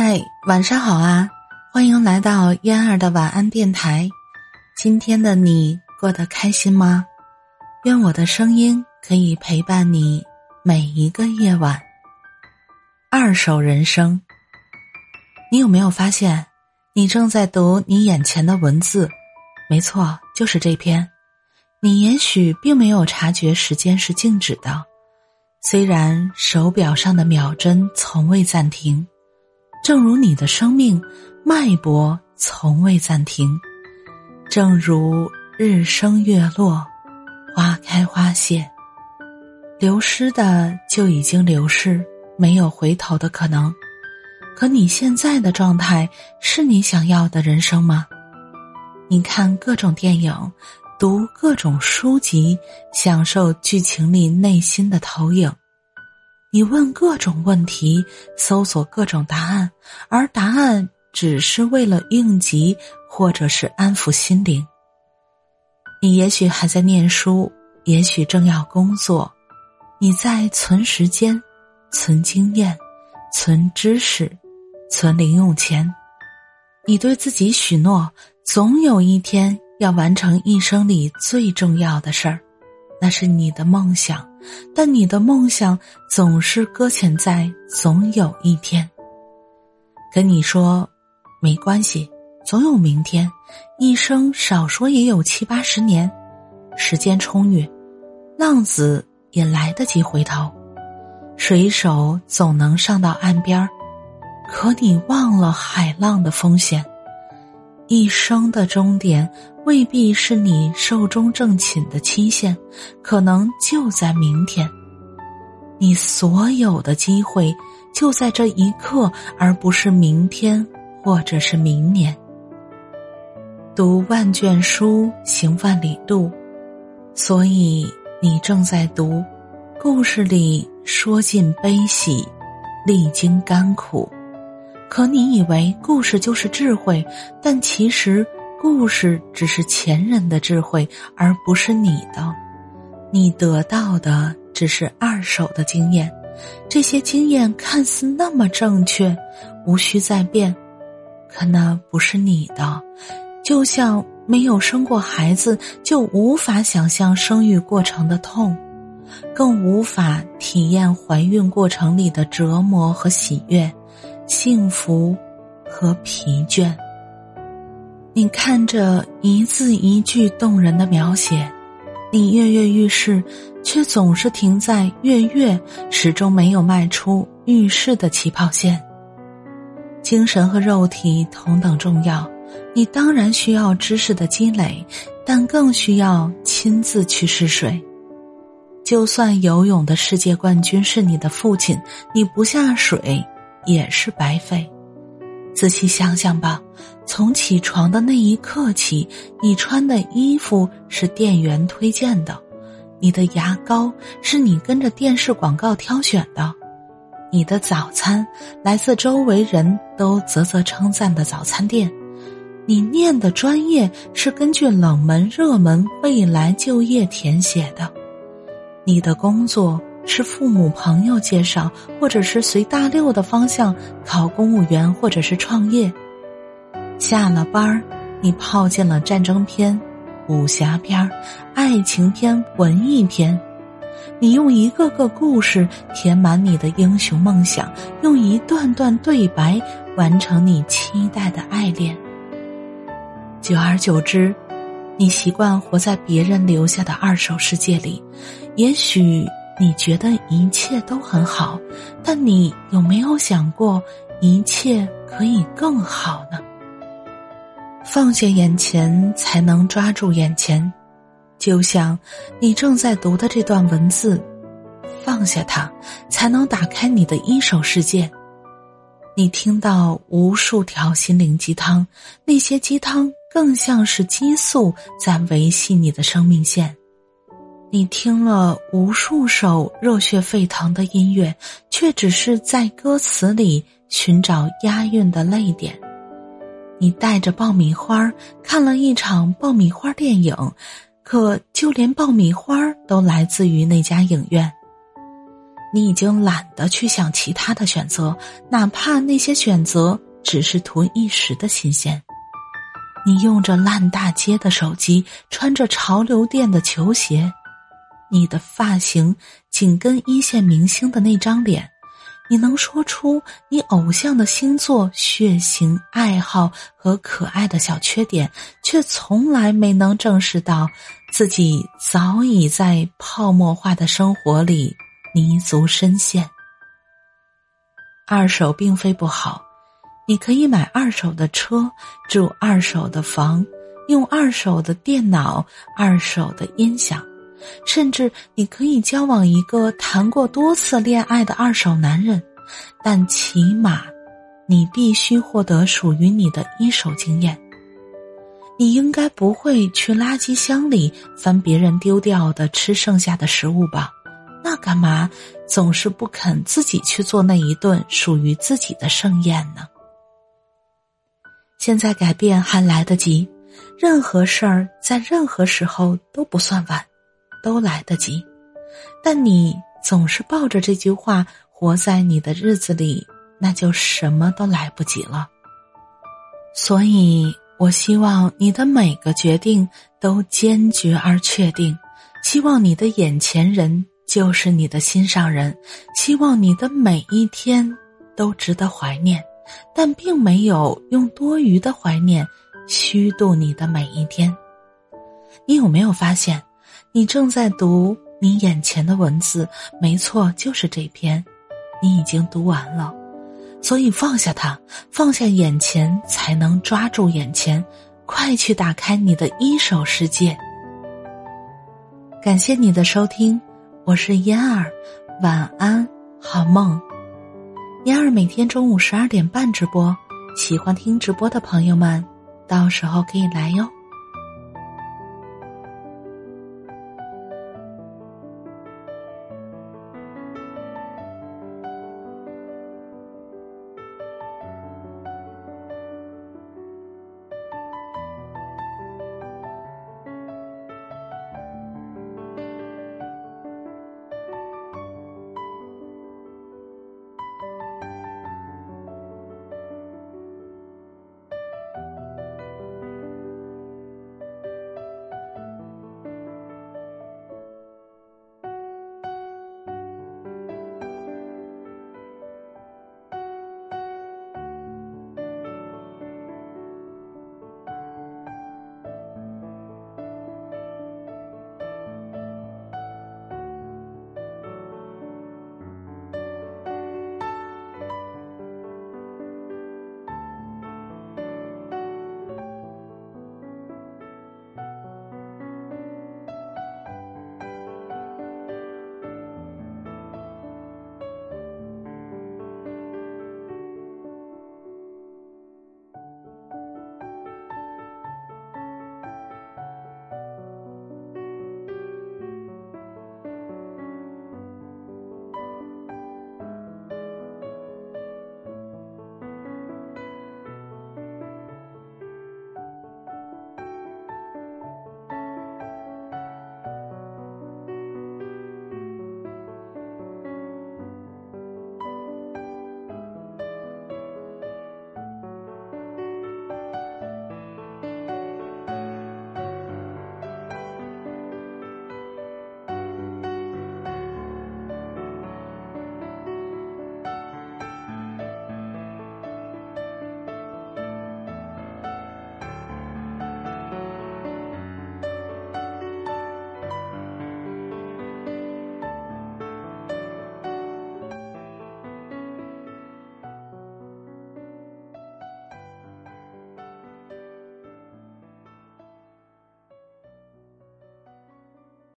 嗨，晚上好啊！欢迎来到嫣儿的晚安电台。今天的你过得开心吗？愿我的声音可以陪伴你每一个夜晚。二手人生，你有没有发现，你正在读你眼前的文字？没错，就是这篇。你也许并没有察觉时间是静止的，虽然手表上的秒针从未暂停。正如你的生命脉搏从未暂停，正如日升月落，花开花谢，流失的就已经流逝，没有回头的可能。可你现在的状态是你想要的人生吗？你看各种电影，读各种书籍，享受剧情里内心的投影。你问各种问题，搜索各种答案，而答案只是为了应急，或者是安抚心灵。你也许还在念书，也许正要工作，你在存时间、存经验、存知识、存零用钱。你对自己许诺，总有一天要完成一生里最重要的事儿，那是你的梦想。但你的梦想总是搁浅在总有一天。跟你说，没关系，总有明天。一生少说也有七八十年，时间充裕，浪子也来得及回头，水手总能上到岸边儿。可你忘了海浪的风险。一生的终点未必是你寿终正寝的期限，可能就在明天。你所有的机会就在这一刻，而不是明天或者是明年。读万卷书，行万里路，所以你正在读，故事里说尽悲喜，历经甘苦。可你以为故事就是智慧，但其实故事只是前人的智慧，而不是你的。你得到的只是二手的经验，这些经验看似那么正确，无需再变，可那不是你的。就像没有生过孩子，就无法想象生育过程的痛，更无法体验怀孕过程里的折磨和喜悦。幸福和疲倦。你看着一字一句动人的描写，你跃跃欲试，却总是停在跃跃，始终没有迈出浴室的起跑线。精神和肉体同等重要，你当然需要知识的积累，但更需要亲自去试水。就算游泳的世界冠军是你的父亲，你不下水。也是白费。仔细想想吧，从起床的那一刻起，你穿的衣服是店员推荐的，你的牙膏是你跟着电视广告挑选的，你的早餐来自周围人都啧啧称赞的早餐店，你念的专业是根据冷门、热门、未来就业填写的，你的工作。是父母朋友介绍，或者是随大溜的方向考公务员，或者是创业。下了班儿，你泡进了战争片、武侠片、爱情片、文艺片。你用一个个故事填满你的英雄梦想，用一段段对白完成你期待的爱恋。久而久之，你习惯活在别人留下的二手世界里，也许。你觉得一切都很好，但你有没有想过，一切可以更好呢？放下眼前，才能抓住眼前。就像你正在读的这段文字，放下它，才能打开你的一手世界。你听到无数条心灵鸡汤，那些鸡汤更像是激素，在维系你的生命线。你听了无数首热血沸腾的音乐，却只是在歌词里寻找押韵的泪点。你带着爆米花看了一场爆米花电影，可就连爆米花都来自于那家影院。你已经懒得去想其他的选择，哪怕那些选择只是图一时的新鲜。你用着烂大街的手机，穿着潮流店的球鞋，你的发型紧跟一线明星的那张脸。你能说出你偶像的星座、血型、爱好和可爱的小缺点，却从来没能正视到自己早已在泡沫化的生活里泥足深陷。二手并非不好，你可以买二手的车，住二手的房，用二手的电脑、二手的音响。甚至你可以交往一个谈过多次恋爱的二手男人，但起码，你必须获得属于你的一手经验。你应该不会去垃圾箱里翻别人丢掉的吃剩下的食物吧？那干嘛总是不肯自己去做那一顿属于自己的盛宴呢？现在改变还来得及，任何事儿在任何时候都不算晚。都来得及，但你总是抱着这句话活在你的日子里，那就什么都来不及了。所以我希望你的每个决定都坚决而确定，希望你的眼前人就是你的心上人，希望你的每一天都值得怀念，但并没有用多余的怀念虚度你的每一天。你有没有发现？你正在读你眼前的文字，没错，就是这篇，你已经读完了，所以放下它，放下眼前，才能抓住眼前，快去打开你的一手世界。感谢你的收听，我是嫣儿，晚安，好梦。嫣儿每天中午十二点半直播，喜欢听直播的朋友们，到时候可以来哟。